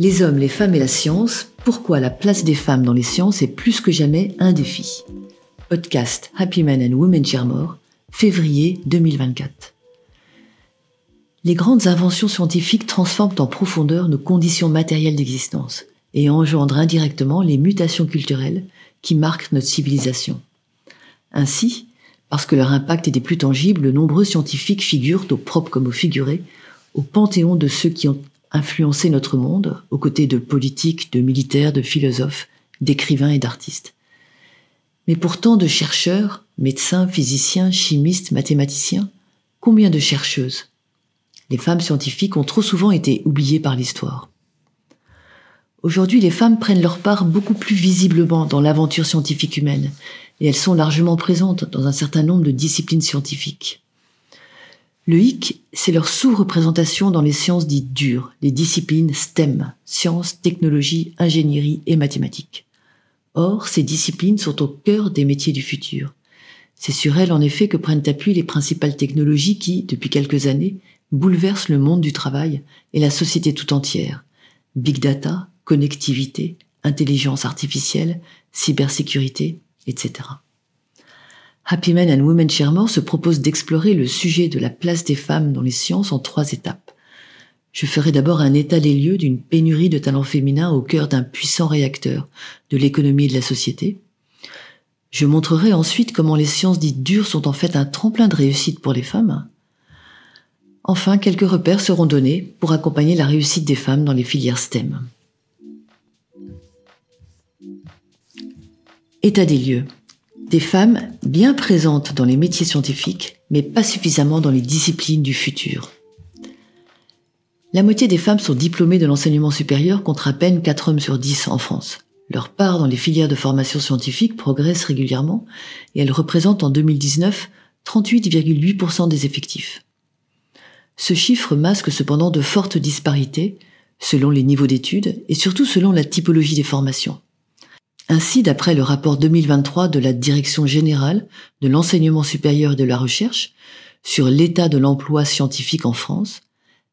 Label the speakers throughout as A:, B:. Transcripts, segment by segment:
A: Les hommes, les femmes et la science, pourquoi la place des femmes dans les sciences est plus que jamais un défi Podcast Happy Men and Women Share More, février 2024. Les grandes inventions scientifiques transforment en profondeur nos conditions matérielles d'existence et engendrent indirectement les mutations culturelles qui marquent notre civilisation. Ainsi, parce que leur impact est des plus tangibles, nombreux scientifiques figurent, au propre comme au figuré, au panthéon de ceux qui ont influencé notre monde, aux côtés de politiques, de militaires, de philosophes, d'écrivains et d'artistes. Mais pourtant de chercheurs, médecins, physiciens, chimistes, mathématiciens, combien de chercheuses? Les femmes scientifiques ont trop souvent été oubliées par l'histoire. Aujourd'hui, les femmes prennent leur part beaucoup plus visiblement dans l'aventure scientifique humaine, et elles sont largement présentes dans un certain nombre de disciplines scientifiques. Le hic, c'est leur sous-représentation dans les sciences dites dures, les disciplines STEM, sciences, technologies, ingénierie et mathématiques. Or, ces disciplines sont au cœur des métiers du futur. C'est sur elles, en effet, que prennent appui les principales technologies qui, depuis quelques années, bouleversent le monde du travail et la société tout entière. Big data, connectivité, intelligence artificielle, cybersécurité, etc. Happy Men and Women Share se propose d'explorer le sujet de la place des femmes dans les sciences en trois étapes. Je ferai d'abord un état des lieux d'une pénurie de talents féminins au cœur d'un puissant réacteur de l'économie et de la société. Je montrerai ensuite comment les sciences dites dures sont en fait un tremplin de réussite pour les femmes. Enfin, quelques repères seront donnés pour accompagner la réussite des femmes dans les filières STEM. État des lieux. Des femmes bien présentes dans les métiers scientifiques, mais pas suffisamment dans les disciplines du futur. La moitié des femmes sont diplômées de l'enseignement supérieur contre à peine 4 hommes sur 10 en France. Leur part dans les filières de formation scientifique progresse régulièrement et elles représentent en 2019 38,8% des effectifs. Ce chiffre masque cependant de fortes disparités selon les niveaux d'études et surtout selon la typologie des formations. Ainsi, d'après le rapport 2023 de la Direction générale de l'enseignement supérieur et de la recherche sur l'état de l'emploi scientifique en France,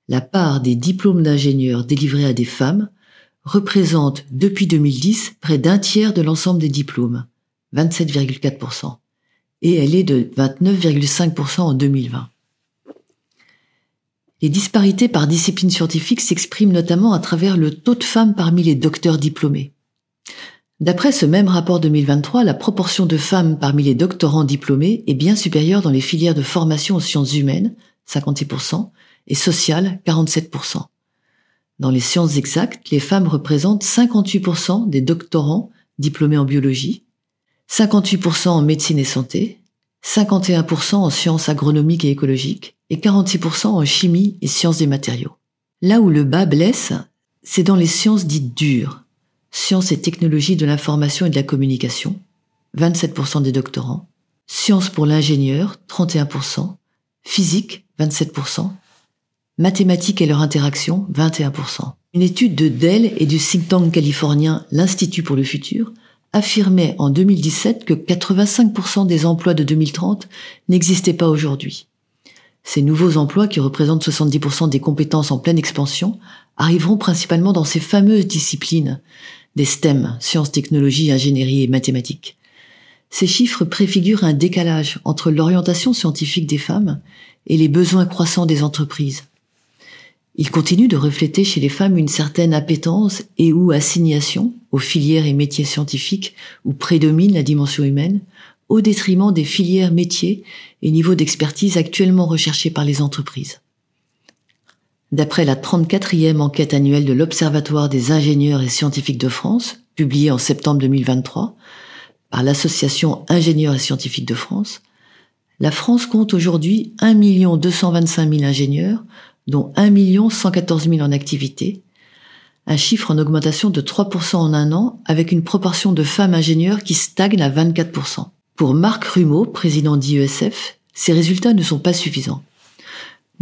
A: la part des diplômes d'ingénieurs délivrés à des femmes représente depuis 2010 près d'un tiers de l'ensemble des diplômes, 27,4%, et elle est de 29,5% en 2020. Les disparités par discipline scientifique s'expriment notamment à travers le taux de femmes parmi les docteurs diplômés. D'après ce même rapport 2023, la proportion de femmes parmi les doctorants diplômés est bien supérieure dans les filières de formation aux sciences humaines, 56%, et sociale 47%. Dans les sciences exactes, les femmes représentent 58% des doctorants diplômés en biologie, 58% en médecine et santé, 51% en sciences agronomiques et écologiques et 46% en chimie et sciences des matériaux. Là où le bas blesse, c'est dans les sciences dites dures, sciences et technologies de l'information et de la communication, 27% des doctorants, sciences pour l'ingénieur, 31%, physique, 27%, mathématiques et leur interaction, 21%. Une étude de Dell et du think tank californien l'Institut pour le futur affirmait en 2017 que 85% des emplois de 2030 n'existaient pas aujourd'hui. Ces nouveaux emplois, qui représentent 70% des compétences en pleine expansion, arriveront principalement dans ces fameuses disciplines des STEM, sciences, technologies, ingénierie et mathématiques. Ces chiffres préfigurent un décalage entre l'orientation scientifique des femmes et les besoins croissants des entreprises. Il continue de refléter chez les femmes une certaine appétence et ou assignation aux filières et métiers scientifiques où prédomine la dimension humaine, au détriment des filières métiers et niveaux d'expertise actuellement recherchés par les entreprises. D'après la 34e enquête annuelle de l'Observatoire des ingénieurs et scientifiques de France, publiée en septembre 2023 par l'Association ingénieurs et scientifiques de France, la France compte aujourd'hui 1 225 000 ingénieurs, dont 1 114 000 en activité, un chiffre en augmentation de 3% en un an, avec une proportion de femmes ingénieurs qui stagne à 24%. Pour Marc Rumeau, président d'IESF, ces résultats ne sont pas suffisants.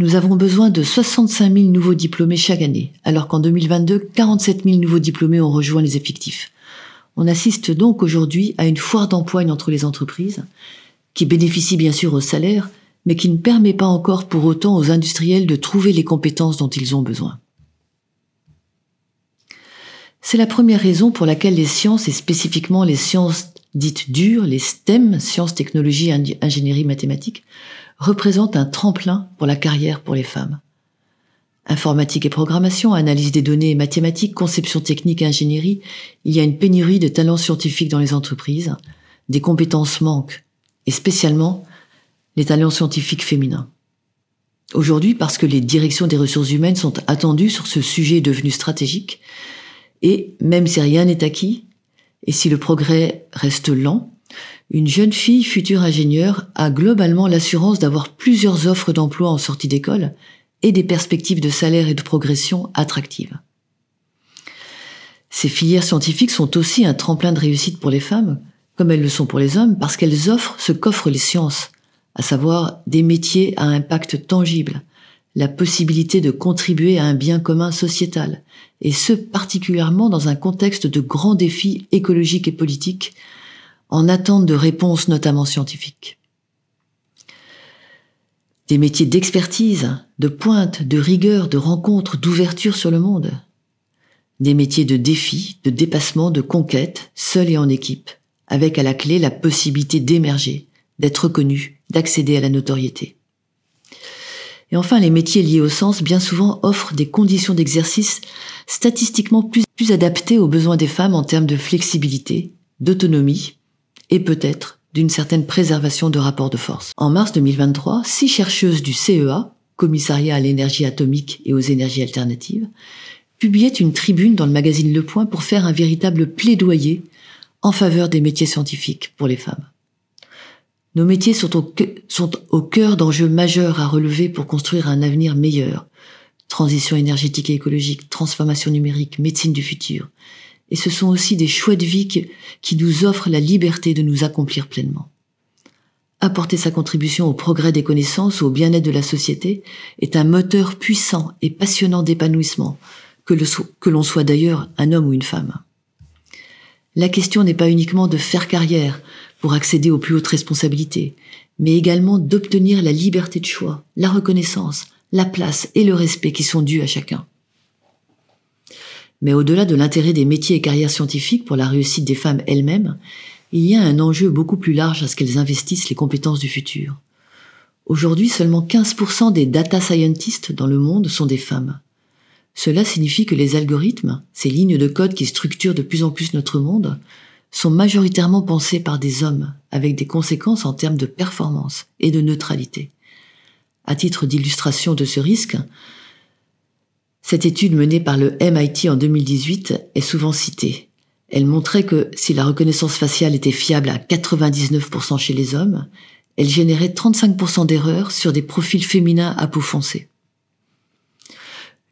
A: Nous avons besoin de 65 000 nouveaux diplômés chaque année, alors qu'en 2022, 47 000 nouveaux diplômés ont rejoint les effectifs. On assiste donc aujourd'hui à une foire d'empoigne entre les entreprises, qui bénéficie bien sûr au salaire, mais qui ne permet pas encore pour autant aux industriels de trouver les compétences dont ils ont besoin. C'est la première raison pour laquelle les sciences, et spécifiquement les sciences dites dures, les STEM, sciences, technologies, ingénierie, mathématiques, représentent un tremplin pour la carrière pour les femmes. Informatique et programmation, analyse des données et mathématiques, conception technique et ingénierie, il y a une pénurie de talents scientifiques dans les entreprises, des compétences manquent, et spécialement les talents scientifiques féminins. Aujourd'hui, parce que les directions des ressources humaines sont attendues sur ce sujet devenu stratégique, et même si rien n'est acquis, et si le progrès reste lent, une jeune fille future ingénieure a globalement l'assurance d'avoir plusieurs offres d'emploi en sortie d'école et des perspectives de salaire et de progression attractives. Ces filières scientifiques sont aussi un tremplin de réussite pour les femmes, comme elles le sont pour les hommes, parce qu'elles offrent ce qu'offrent les sciences, à savoir des métiers à impact tangible, la possibilité de contribuer à un bien commun sociétal, et ce particulièrement dans un contexte de grands défis écologiques et politiques, en attente de réponses notamment scientifiques. Des métiers d'expertise, de pointe, de rigueur, de rencontre, d'ouverture sur le monde. Des métiers de défi, de dépassement, de conquête, seuls et en équipe, avec à la clé la possibilité d'émerger, d'être reconnu, d'accéder à la notoriété. Et enfin, les métiers liés au sens, bien souvent, offrent des conditions d'exercice statistiquement plus adaptées aux besoins des femmes en termes de flexibilité, d'autonomie et peut-être d'une certaine préservation de rapports de force. En mars 2023, six chercheuses du CEA, Commissariat à l'énergie atomique et aux énergies alternatives, publiaient une tribune dans le magazine Le Point pour faire un véritable plaidoyer en faveur des métiers scientifiques pour les femmes. Nos métiers sont au, sont au cœur d'enjeux majeurs à relever pour construire un avenir meilleur. Transition énergétique et écologique, transformation numérique, médecine du futur. Et ce sont aussi des choix de vie qui, nous offrent la liberté de nous accomplir pleinement. Apporter sa contribution au progrès des connaissances ou au bien-être de la société est un moteur puissant et passionnant d'épanouissement, que l'on soit d'ailleurs un homme ou une femme. La question n'est pas uniquement de faire carrière, pour accéder aux plus hautes responsabilités, mais également d'obtenir la liberté de choix, la reconnaissance, la place et le respect qui sont dus à chacun. Mais au-delà de l'intérêt des métiers et carrières scientifiques pour la réussite des femmes elles-mêmes, il y a un enjeu beaucoup plus large à ce qu'elles investissent les compétences du futur. Aujourd'hui, seulement 15% des data scientists dans le monde sont des femmes. Cela signifie que les algorithmes, ces lignes de code qui structurent de plus en plus notre monde, sont majoritairement pensés par des hommes, avec des conséquences en termes de performance et de neutralité. À titre d'illustration de ce risque, cette étude menée par le MIT en 2018 est souvent citée. Elle montrait que si la reconnaissance faciale était fiable à 99% chez les hommes, elle générait 35% d'erreurs sur des profils féminins à peau foncée.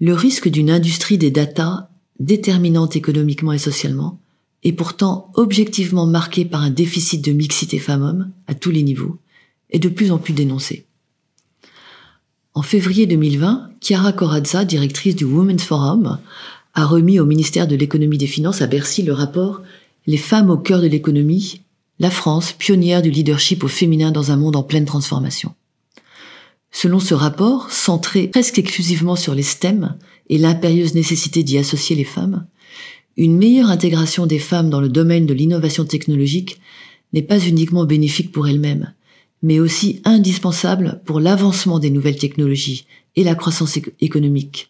A: Le risque d'une industrie des data déterminante économiquement et socialement est pourtant objectivement marqué par un déficit de mixité femmes-hommes à tous les niveaux, et de plus en plus dénoncé. En février 2020, Chiara Corazza, directrice du Women's Forum, a remis au ministère de l'économie des finances à Bercy le rapport Les femmes au cœur de l'économie, la France, pionnière du leadership au féminin dans un monde en pleine transformation. Selon ce rapport, centré presque exclusivement sur les STEM et l'impérieuse nécessité d'y associer les femmes, une meilleure intégration des femmes dans le domaine de l'innovation technologique n'est pas uniquement bénéfique pour elles-mêmes, mais aussi indispensable pour l'avancement des nouvelles technologies et la croissance économique.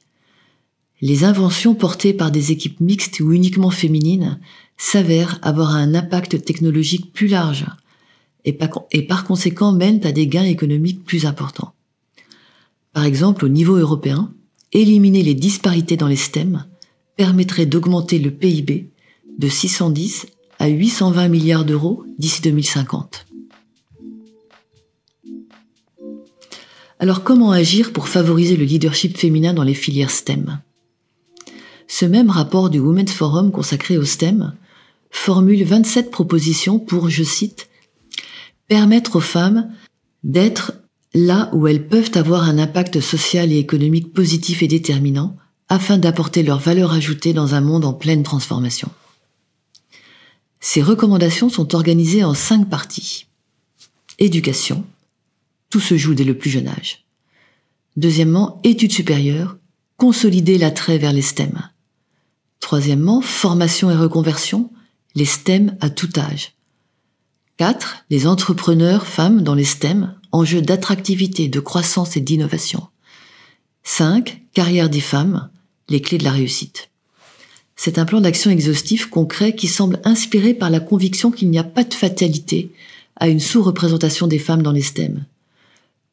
A: Les inventions portées par des équipes mixtes ou uniquement féminines s'avèrent avoir un impact technologique plus large et par conséquent mènent à des gains économiques plus importants. Par exemple, au niveau européen, éliminer les disparités dans les STEM permettrait d'augmenter le PIB de 610 à 820 milliards d'euros d'ici 2050. Alors comment agir pour favoriser le leadership féminin dans les filières STEM? Ce même rapport du Women's Forum consacré au STEM formule 27 propositions pour, je cite, permettre aux femmes d'être là où elles peuvent avoir un impact social et économique positif et déterminant afin d'apporter leur valeur ajoutée dans un monde en pleine transformation. Ces recommandations sont organisées en cinq parties. Éducation. Tout se joue dès le plus jeune âge. Deuxièmement, études supérieures. Consolider l'attrait vers les STEM. Troisièmement, formation et reconversion. Les STEM à tout âge. 4. Les entrepreneurs femmes dans les STEM, enjeux d'attractivité, de croissance et d'innovation. 5. Carrière des femmes, les clés de la réussite. C'est un plan d'action exhaustif concret qui semble inspiré par la conviction qu'il n'y a pas de fatalité à une sous-représentation des femmes dans les STEM.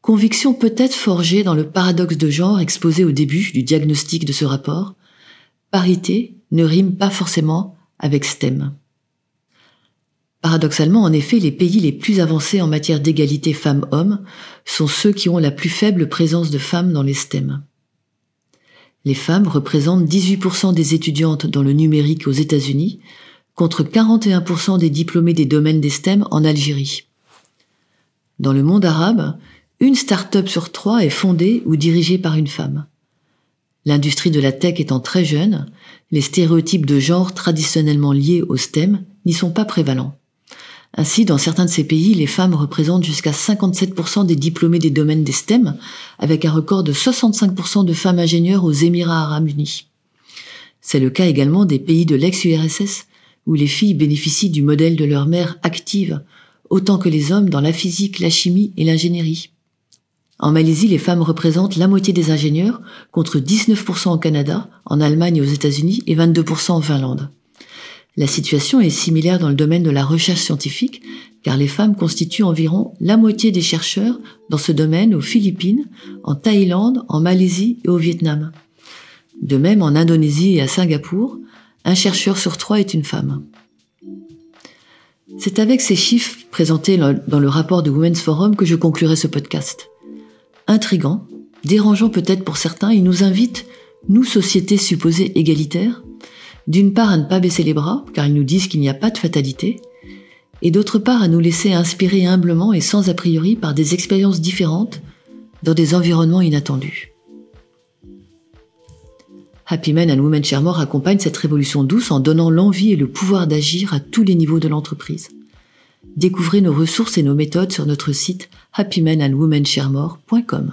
A: Conviction peut-être forgée dans le paradoxe de genre exposé au début du diagnostic de ce rapport. Parité ne rime pas forcément avec STEM. Paradoxalement, en effet, les pays les plus avancés en matière d'égalité femmes-hommes sont ceux qui ont la plus faible présence de femmes dans les STEM. Les femmes représentent 18% des étudiantes dans le numérique aux États-Unis, contre 41% des diplômés des domaines des STEM en Algérie. Dans le monde arabe, une start-up sur trois est fondée ou dirigée par une femme. L'industrie de la tech étant très jeune, les stéréotypes de genre traditionnellement liés au STEM n'y sont pas prévalents. Ainsi, dans certains de ces pays, les femmes représentent jusqu'à 57% des diplômés des domaines des STEM, avec un record de 65% de femmes ingénieures aux Émirats arabes unis. C'est le cas également des pays de l'ex-URSS, où les filles bénéficient du modèle de leur mère active, autant que les hommes dans la physique, la chimie et l'ingénierie. En Malaisie, les femmes représentent la moitié des ingénieurs, contre 19% au Canada, en Allemagne et aux États-Unis et 22% en Finlande. La situation est similaire dans le domaine de la recherche scientifique, car les femmes constituent environ la moitié des chercheurs dans ce domaine aux Philippines, en Thaïlande, en Malaisie et au Vietnam. De même, en Indonésie et à Singapour, un chercheur sur trois est une femme. C'est avec ces chiffres présentés dans le rapport du Women's Forum que je conclurai ce podcast. Intrigant, dérangeant peut-être pour certains, il nous invite, nous sociétés supposées égalitaires, d'une part à ne pas baisser les bras, car ils nous disent qu'il n'y a pas de fatalité, et d'autre part à nous laisser inspirer humblement et sans a priori par des expériences différentes dans des environnements inattendus. Happy Men and Women Share accompagne cette révolution douce en donnant l'envie et le pouvoir d'agir à tous les niveaux de l'entreprise. Découvrez nos ressources et nos méthodes sur notre site happymenandwomensharemore.com.